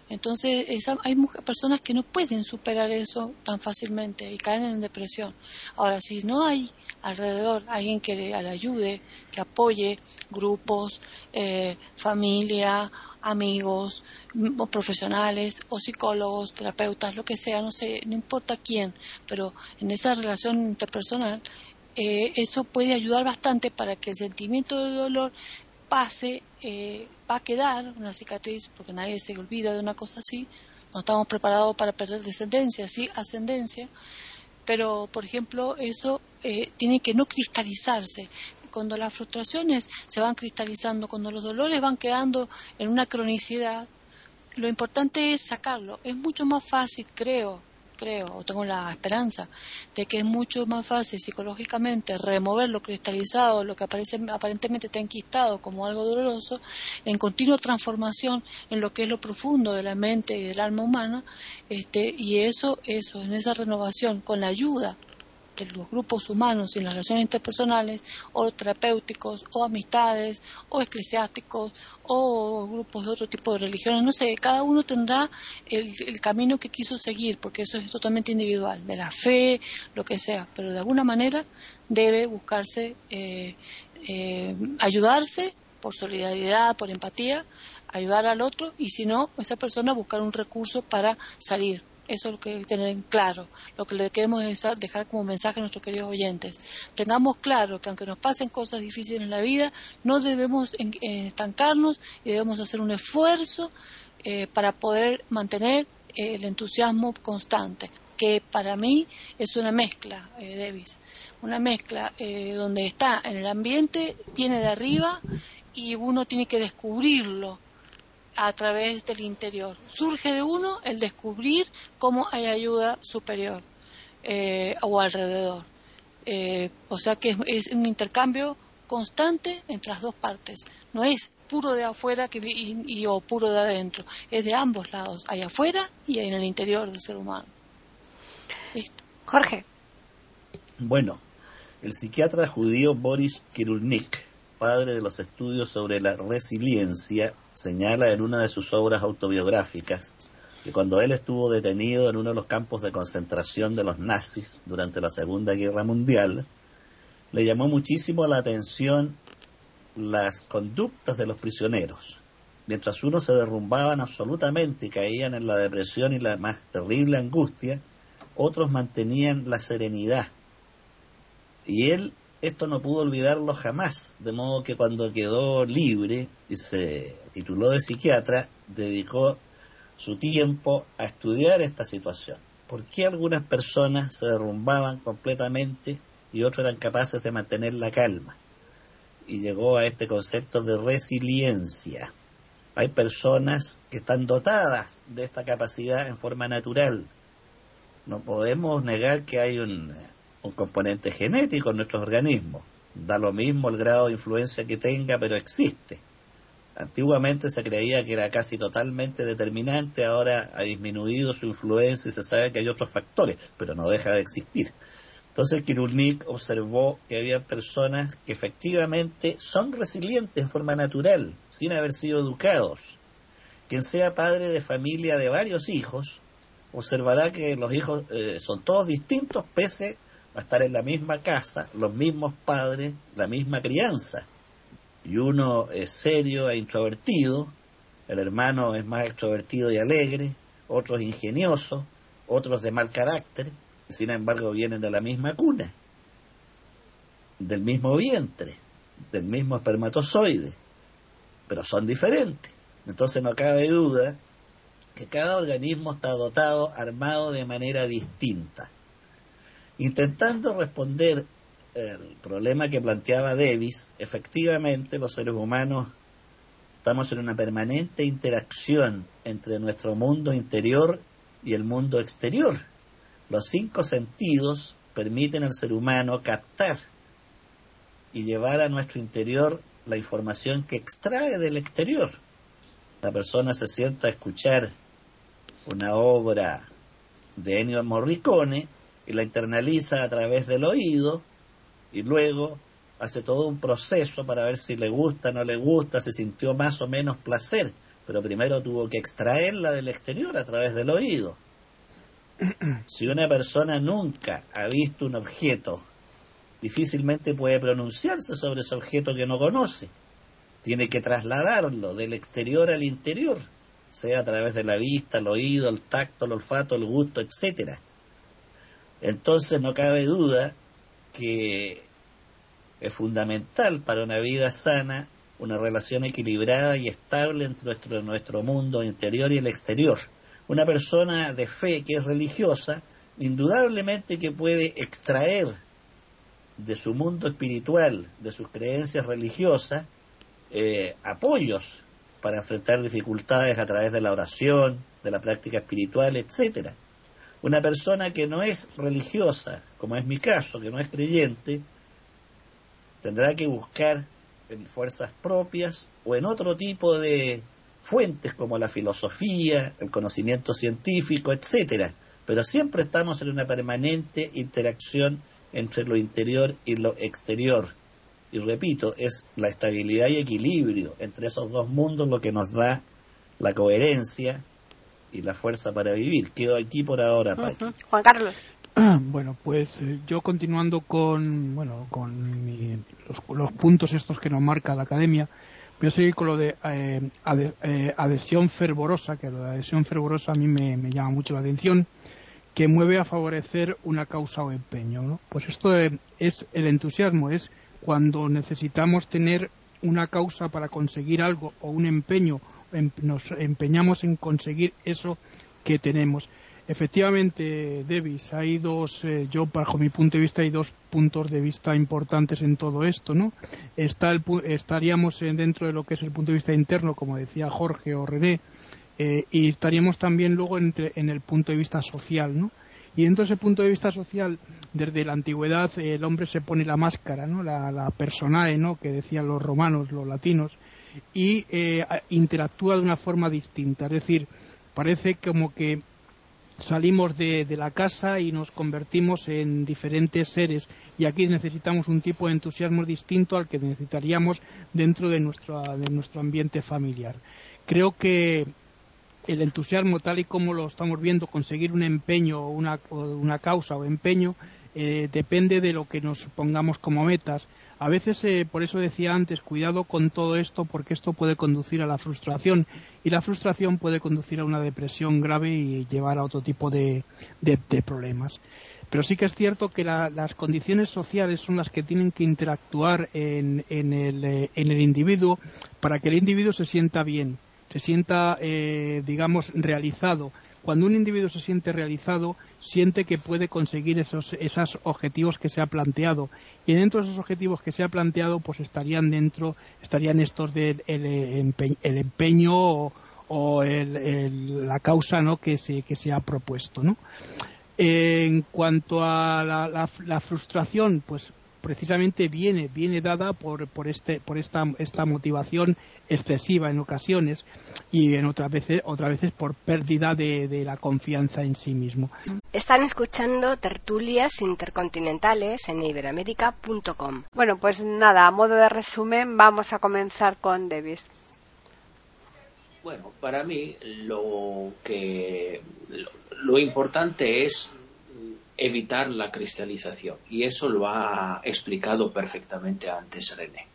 C: Entonces, esa, hay mujeres, personas que no pueden superar eso tan fácilmente y caen en depresión. Ahora, si no hay alrededor alguien que le ayude, que apoye grupos, eh, familia, amigos, profesionales o psicólogos, terapeutas, lo que sea, no sé, no importa quién, pero en esa relación interpersonal eh, eso puede ayudar bastante para que el sentimiento de dolor pase, eh, va a quedar una cicatriz, porque nadie se olvida de una cosa así, no estamos preparados para perder descendencia, sí ascendencia, pero por ejemplo eso eh, tiene que no cristalizarse. Cuando las frustraciones se van cristalizando, cuando los dolores van quedando en una cronicidad, lo importante es sacarlo. Es mucho más fácil, creo, creo, o tengo la esperanza, de que es mucho más fácil psicológicamente remover lo cristalizado, lo que aparece, aparentemente está enquistado como algo doloroso, en continua transformación en lo que es lo profundo de la mente y del alma humana, este, y eso, eso, en esa renovación, con la ayuda los grupos humanos y las relaciones interpersonales, o terapéuticos, o amistades, o eclesiásticos, o grupos de otro tipo de religiones, no sé, cada uno tendrá el, el camino que quiso seguir, porque eso es totalmente individual, de la fe, lo que sea, pero de alguna manera debe buscarse eh, eh, ayudarse por solidaridad, por empatía, ayudar al otro y si no, esa persona buscar un recurso para salir eso es lo que hay que tener claro. Lo que le queremos dejar como mensaje a nuestros queridos oyentes. Tengamos claro que aunque nos pasen cosas difíciles en la vida, no debemos estancarnos y debemos hacer un esfuerzo eh, para poder mantener el entusiasmo constante, que para mí es una mezcla, eh, Davis, una mezcla eh, donde está en el ambiente, viene de arriba y uno tiene que descubrirlo a través del interior. Surge de uno el descubrir cómo hay ayuda superior eh, o alrededor. Eh, o sea que es, es, un intercambio constante entre las dos partes. No es puro de afuera que, y, y, o puro de adentro. Es de ambos lados. Hay afuera y en el interior del ser humano.
A: Listo. Jorge.
D: Bueno, el psiquiatra judío Boris Kirulnik padre de los estudios sobre la resiliencia, señala en una de sus obras autobiográficas que cuando él estuvo detenido en uno de los campos de concentración de los nazis durante la Segunda Guerra Mundial, le llamó muchísimo la atención las conductas de los prisioneros. Mientras unos se derrumbaban absolutamente y caían en la depresión y la más terrible angustia, otros mantenían la serenidad. Y él esto no pudo olvidarlo jamás, de modo que cuando quedó libre y se tituló de psiquiatra, dedicó su tiempo a estudiar esta situación. ¿Por qué algunas personas se derrumbaban completamente y otros eran capaces de mantener la calma? Y llegó a este concepto de resiliencia. Hay personas que están dotadas de esta capacidad en forma natural. No podemos negar que hay un, un componente genético en nuestros organismos. Da lo mismo el grado de influencia que tenga, pero existe. Antiguamente se creía que era casi totalmente determinante, ahora ha disminuido su influencia y se sabe que hay otros factores, pero no deja de existir. Entonces Kirulnik observó que había personas que efectivamente son resilientes en forma natural, sin haber sido educados. Quien sea padre de familia de varios hijos, observará que los hijos eh, son todos distintos pese a estar en la misma casa, los mismos padres, la misma crianza y uno es serio e introvertido, el hermano es más extrovertido y alegre, otro es ingenioso, otros de mal carácter, sin embargo vienen de la misma cuna, del mismo vientre, del mismo espermatozoide, pero son diferentes. Entonces no cabe duda que cada organismo está dotado, armado de manera distinta. Intentando responder el problema que planteaba Davis, efectivamente los seres humanos estamos en una permanente interacción entre nuestro mundo interior y el mundo exterior. Los cinco sentidos permiten al ser humano captar y llevar a nuestro interior la información que extrae del exterior. La persona se sienta a escuchar una obra de Ennio Morricone y la internaliza a través del oído y luego hace todo un proceso para ver si le gusta, no le gusta, si sintió más o menos placer, pero primero tuvo que extraerla del exterior a través del oído. *clears throat* Si una persona nunca ha visto un objeto, difícilmente puede pronunciarse sobre ese objeto que no conoce. Tiene que trasladarlo del exterior al interior, sea a través de la vista, el oído, el tacto, el olfato, el gusto, etcétera. Entonces no cabe duda que es fundamental para una vida sana una relación equilibrada y estable entre nuestro, nuestro mundo interior y el exterior. Una persona de fe que es religiosa, indudablemente que puede extraer de su mundo espiritual, de sus creencias religiosas, eh, apoyos para enfrentar dificultades a través de la oración, de la práctica espiritual, etcétera. Una persona que no es religiosa, como es mi caso, que no es creyente, tendrá que buscar en fuerzas propias o en otro tipo de fuentes como la filosofía, el conocimiento científico, etcétera. Pero siempre estamos en una permanente interacción entre lo interior y lo exterior. Y repito, es la estabilidad y equilibrio entre esos dos mundos lo que nos da la coherencia y la fuerza para vivir. Quedo aquí por ahora,
A: Juan Carlos. *clears throat*
E: Bueno, pues eh, yo continuando con, bueno, con los, puntos estos que nos marca la academia, voy a seguir con lo de eh, eh, adhesión fervorosa, que lo de adhesión fervorosa a mí me, llama mucho la atención, que mueve a favorecer una causa o empeño. ¿no? Pues esto es el entusiasmo, es cuando necesitamos tener una causa para conseguir algo o un empeño, em, nos empeñamos en conseguir eso que tenemos. Efectivamente, Davis, hay dos, eh, yo bajo mi punto de vista hay dos puntos de vista importantes en todo esto, ¿no? Está el, estaríamos dentro de lo que es el punto de vista interno, como decía Jorge o René, eh, y estaríamos también luego en el punto de vista social, ¿no? Y dentro de ese punto de vista social, desde la antigüedad el hombre se pone la máscara, ¿no? La, la personae, ¿no? Que decían los romanos, los latinos, y eh, interactúa de una forma distinta. Es decir, parece como que salimos de, la casa y nos convertimos en diferentes seres y aquí necesitamos un tipo de entusiasmo distinto al que necesitaríamos dentro de nuestro, de nuestro ambiente familiar. Creo que el entusiasmo tal y como lo estamos viendo, conseguir un empeño una, una causa o empeño, eh, depende de lo que nos pongamos como metas. A veces, eh, por eso decía antes, cuidado con todo esto porque esto puede conducir a la frustración. Y la frustración puede conducir a una depresión grave y llevar a otro tipo de, problemas. Pero sí que es cierto que las condiciones sociales son las que tienen que interactuar en, el, eh, en, el, individuo para que el individuo se sienta bien, se sienta, digamos, realizado cuando un individuo se siente realizado, siente que puede conseguir esos, esos objetivos que se ha planteado. Y dentro de esos objetivos que se ha planteado, pues estarían dentro, estarían estos del el empeño o, la causa ¿no? que, se, que se ha propuesto. En cuanto a la, frustración, pues precisamente viene viene dada por por este por esta esta motivación excesiva en ocasiones y en otras veces otras veces por pérdida de, de, la confianza en sí mismo.
F: Están escuchando tertulias intercontinentales en iberamérica.com.
A: Bueno, pues nada, a modo de resumen vamos a comenzar con Davis.
B: Bueno, para mí lo que lo, importante es evitar la cristalización y eso lo ha explicado perfectamente antes René.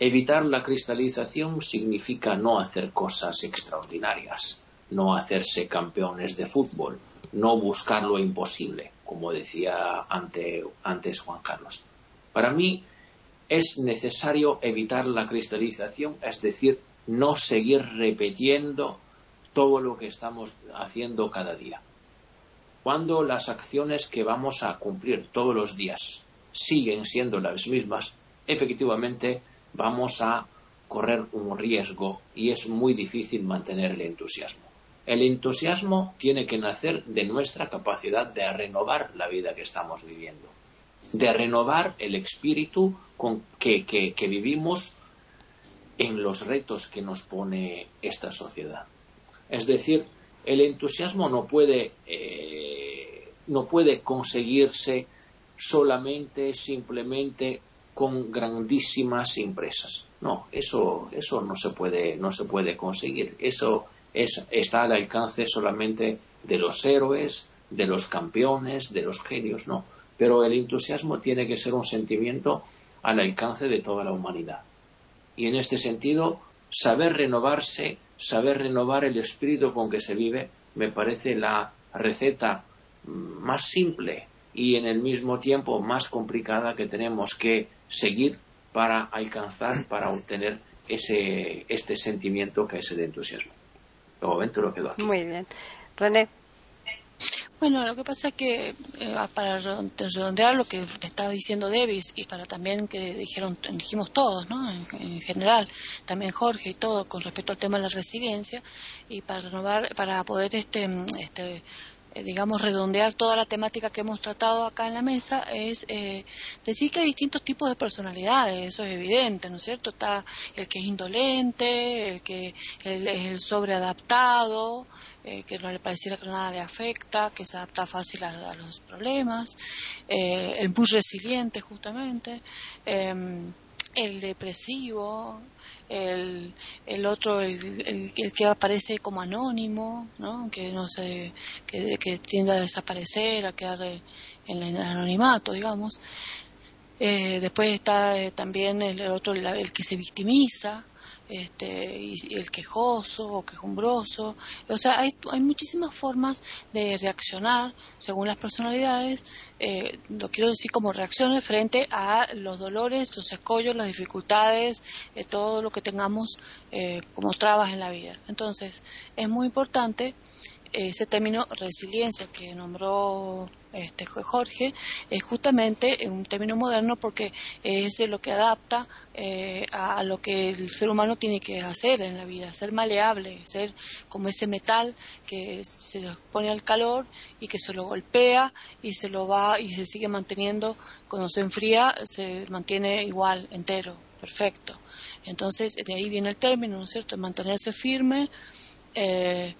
B: Evitar la cristalización significa no hacer cosas extraordinarias, no hacerse campeones de fútbol, no buscar lo imposible, como decía antes Juan Carlos. Para mí es necesario evitar la cristalización, es decir, no seguir repitiendo todo lo que estamos haciendo cada día. Cuando las acciones que vamos a cumplir todos los días siguen siendo las mismas, efectivamente vamos a correr un riesgo y es muy difícil mantener el entusiasmo. El entusiasmo tiene que nacer de nuestra capacidad de renovar la vida que estamos viviendo, de renovar el espíritu con que, que vivimos en los retos que nos pone esta sociedad. Es decir, el entusiasmo no puede, eh, no puede conseguirse solamente, simplemente con grandísimas empresas. No, eso, eso no se puede, no se puede conseguir. Eso es, está al alcance solamente de los héroes, de los campeones, de los genios, no. Pero el entusiasmo tiene que ser un sentimiento al alcance de toda la humanidad. Y en este sentido, saber renovarse, saber renovar el espíritu con que se vive, me parece la receta más simple y en el mismo tiempo más complicada que tenemos que seguir para alcanzar, para obtener ese, este sentimiento que es el entusiasmo. De momento lo quedo aquí.
A: Muy bien. René.
C: Bueno, lo que pasa es que eh, para redondear lo que estaba diciendo Davis y para también que dijeron dijimos todos, ¿no? En, general, también Jorge y todo con respecto al tema de la resiliencia y para renovar, para poder este, este digamos, redondear toda la temática que hemos tratado acá en la mesa, es eh, decir que hay distintos tipos de personalidades, eso es evidente, ¿no es cierto? Está el que es indolente, el que es el sobreadaptado, eh, que no le pareciera que nada le afecta, que se adapta fácil a, los problemas, eh, el muy resiliente justamente, em, el depresivo, el, el otro, el, que aparece como anónimo, ¿no? que no se, que, que tiende a desaparecer, a quedar en el anonimato, digamos. Eh, después está también el otro, el que se victimiza, este, y, el quejoso o quejumbroso. O sea, hay, hay muchísimas formas de reaccionar según las personalidades. Eh, lo quiero decir como reacciones frente a los dolores, los escollos, las dificultades, eh, todo lo que tengamos eh, como trabas en la vida. Entonces, es muy importante ese término resiliencia que nombró este Jorge es justamente un término moderno porque es lo que adapta eh, a lo que el ser humano tiene que hacer en la vida, ser maleable, ser como ese metal que se pone al calor y que se lo golpea y se lo va y se sigue manteniendo cuando se enfría se mantiene igual entero, perfecto. Entonces de ahí viene el término, ¿no es cierto? Mantenerse firme. Eh,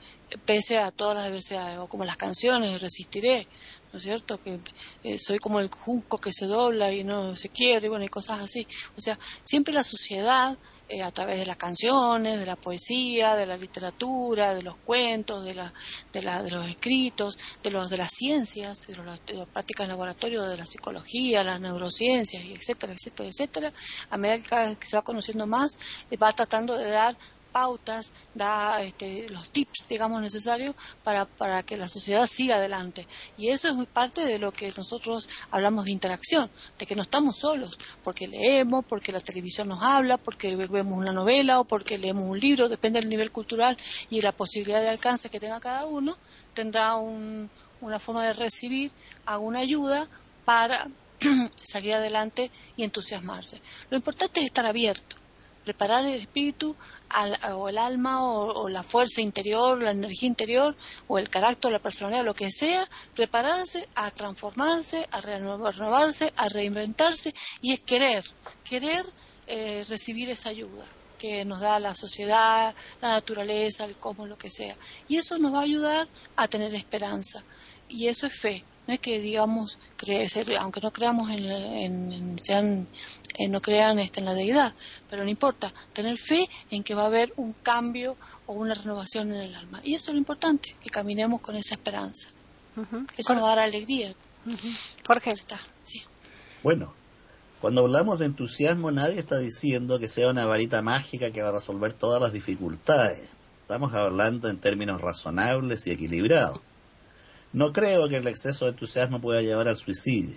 C: pese a todas las adversidades, o como las canciones, resistiré, ¿no es cierto? Que eh, soy como el junco que se dobla y no se quiere, y bueno, y cosas así. O sea, siempre la sociedad, eh, a través de las canciones, de la poesía, de la literatura, de los cuentos, de, la, de, la, de los escritos, de, los, de las ciencias, de, las prácticas de laboratorio, de la psicología, las neurociencias, y etcétera, etcétera, etcétera, a medida que se va conociendo más, eh, va tratando de dar pautas, da este, los tips, digamos, necesarios para, para que la sociedad siga adelante. Y eso es muy parte de lo que nosotros hablamos de interacción, de que no estamos solos, porque leemos, porque la televisión nos habla, porque vemos una novela o porque leemos un libro, depende del nivel cultural y la posibilidad de alcance que tenga cada uno, tendrá una forma de recibir alguna ayuda para *clears throat* salir adelante y entusiasmarse. Lo importante es estar abierto, preparar el espíritu o el alma o, la fuerza interior, la energía interior o el carácter, la personalidad, lo que sea, prepararse a transformarse, a renovarse, a reinventarse y es querer, querer eh, recibir esa ayuda que nos da la sociedad, la naturaleza, el cosmos, lo que sea. Y eso nos va a ayudar a tener esperanza. Y eso es fe. No es que digamos, aunque no creamos en, sean, eh, no crean este, en la deidad, pero no importa, tener fe en que va a haber un cambio o una renovación en el alma. Y eso es lo importante, que caminemos con esa esperanza. Eso nos va a dar alegría.
A: Jorge.
C: Está, sí.
D: Bueno, cuando hablamos de entusiasmo, nadie está diciendo que sea una varita mágica que va a resolver todas las dificultades. Estamos hablando en términos razonables y equilibrados. No creo que el exceso de entusiasmo pueda llevar al suicidio.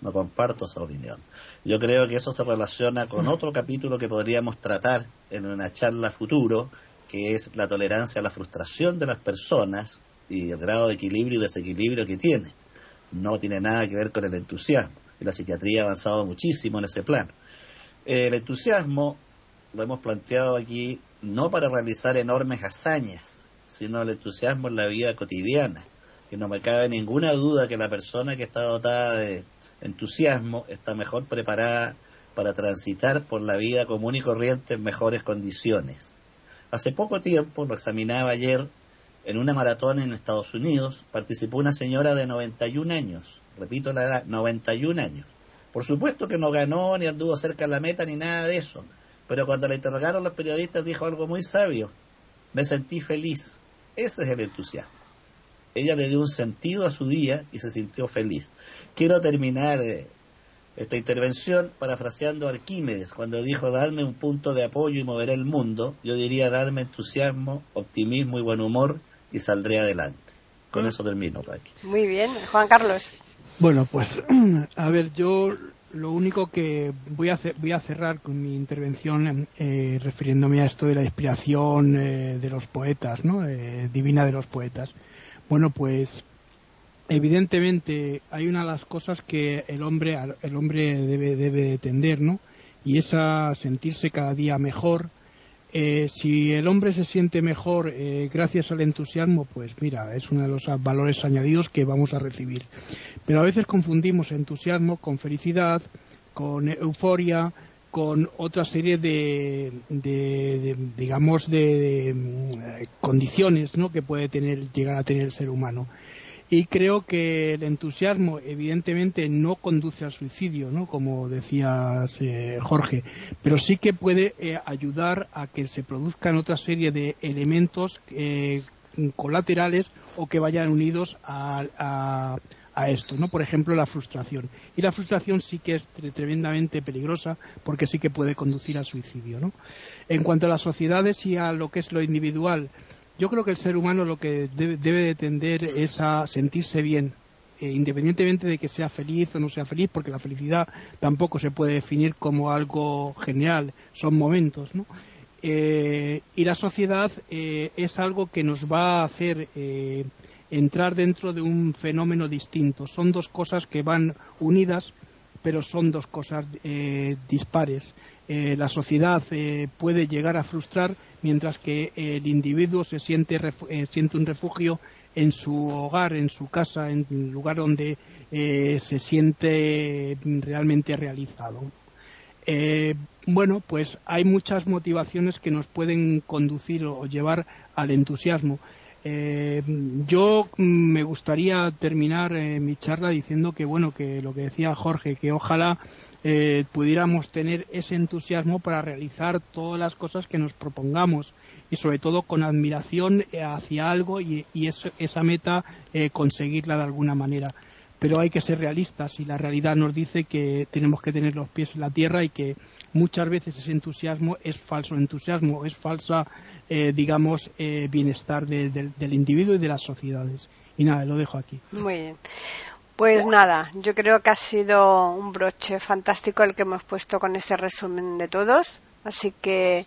D: No comparto esa opinión. Yo creo que eso se relaciona con otro capítulo que podríamos tratar en una charla futuro, que es la tolerancia a la frustración de las personas y el grado de equilibrio y desequilibrio que tiene. No tiene nada que ver con el entusiasmo. Y la psiquiatría ha avanzado muchísimo en ese plan. El entusiasmo lo hemos planteado aquí no para realizar enormes hazañas, sino el entusiasmo en la vida cotidiana que no me cabe ninguna duda que la persona que está dotada de entusiasmo está mejor preparada para transitar por la vida común y corriente en mejores condiciones. Hace poco tiempo, lo examinaba ayer, en una maratón en Estados Unidos, participó una señora de 91 años, repito la edad, 91 años. Por supuesto que no ganó, ni anduvo cerca de la meta, ni nada de eso, pero cuando la interrogaron los periodistas dijo algo muy sabio, me sentí feliz. Ese es el entusiasmo ella le dio un sentido a su día y se sintió feliz. Quiero terminar eh, esta intervención parafraseando a Arquímedes, cuando dijo, darme un punto de apoyo y moveré el mundo, yo diría, darme entusiasmo, optimismo y buen humor y saldré adelante. Con eso termino, Paqui.
A: Muy bien, Juan Carlos.
E: Bueno, pues, *clears throat* a ver, yo lo único que voy a, voy a cerrar con mi intervención eh, refiriéndome a esto de la inspiración eh, de los poetas, ¿no? divina de los poetas. Bueno, pues evidentemente hay una de las cosas que el hombre, el hombre debe, debe tender, ¿no? Y es a sentirse cada día mejor. Eh, si el hombre se siente mejor eh, gracias al entusiasmo, pues mira, es uno de los valores añadidos que vamos a recibir. Pero a veces confundimos entusiasmo con felicidad, con euforia, con otra serie de, digamos de, mm, condiciones ¿no? que puede tener llegar a tener el ser humano y creo que el entusiasmo evidentemente no conduce al suicidio no como decías eh, Jorge pero sí que puede eh, ayudar a que se produzcan otra serie de elementos eh, colaterales o que vayan unidos a esto, ¿no? Por ejemplo, la frustración. Y la frustración sí que es tremendamente peligrosa porque sí que puede conducir al suicidio, ¿no? En cuanto a las sociedades y a lo que es lo individual, yo creo que el ser humano lo que debe, de tender es a sentirse bien, eh, independientemente de que sea feliz o no sea feliz, porque la felicidad tampoco se puede definir como algo general, son momentos, ¿no? Eh, y la sociedad eh, es algo que nos va a hacer entrar dentro de un fenómeno distinto. Son dos cosas que van unidas, pero son dos cosas eh, dispares. Eh, la sociedad eh, puede llegar a frustrar mientras que el individuo se siente, siente un refugio en su hogar, en su casa, en el lugar donde se siente realmente realizado. bueno, pues hay muchas motivaciones que nos pueden conducir o llevar al entusiasmo. Eh, yo me gustaría terminar eh, mi charla diciendo que, bueno, que lo que decía Jorge, que ojalá eh, pudiéramos tener ese entusiasmo para realizar todas las cosas que nos propongamos y sobre todo con admiración hacia algo y, esa meta conseguirla de alguna manera pero hay que ser realistas y la realidad nos dice que tenemos que tener los pies en la tierra y que muchas veces ese entusiasmo es falso entusiasmo, es falsa, eh, digamos, eh, bienestar del individuo y de las sociedades. Y nada, lo dejo aquí.
A: Muy bien. Pues nada, yo creo que ha sido un broche fantástico el que hemos puesto con este resumen de todos. Así que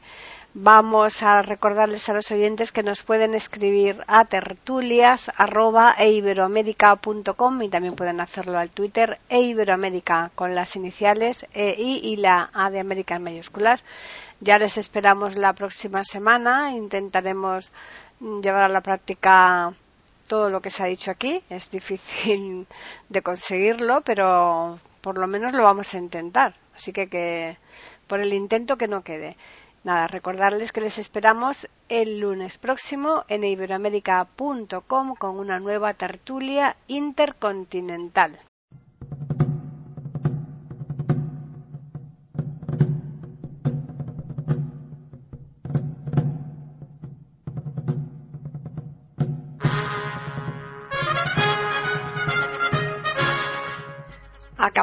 A: Vamos a recordarles a los oyentes que nos pueden escribir a tertulias.eiberoamerica.com y también pueden hacerlo al Twitter eiberoamerica con las iniciales EI y la A de América en mayúsculas. Ya les esperamos la próxima semana. Intentaremos llevar a la práctica todo lo que se ha dicho aquí. Es difícil *laughs* de conseguirlo, pero por lo menos lo vamos a intentar. Así que por el intento que no quede. Nada, recordarles que les esperamos el lunes próximo en iberoamérica.com con una nueva tertulia intercontinental.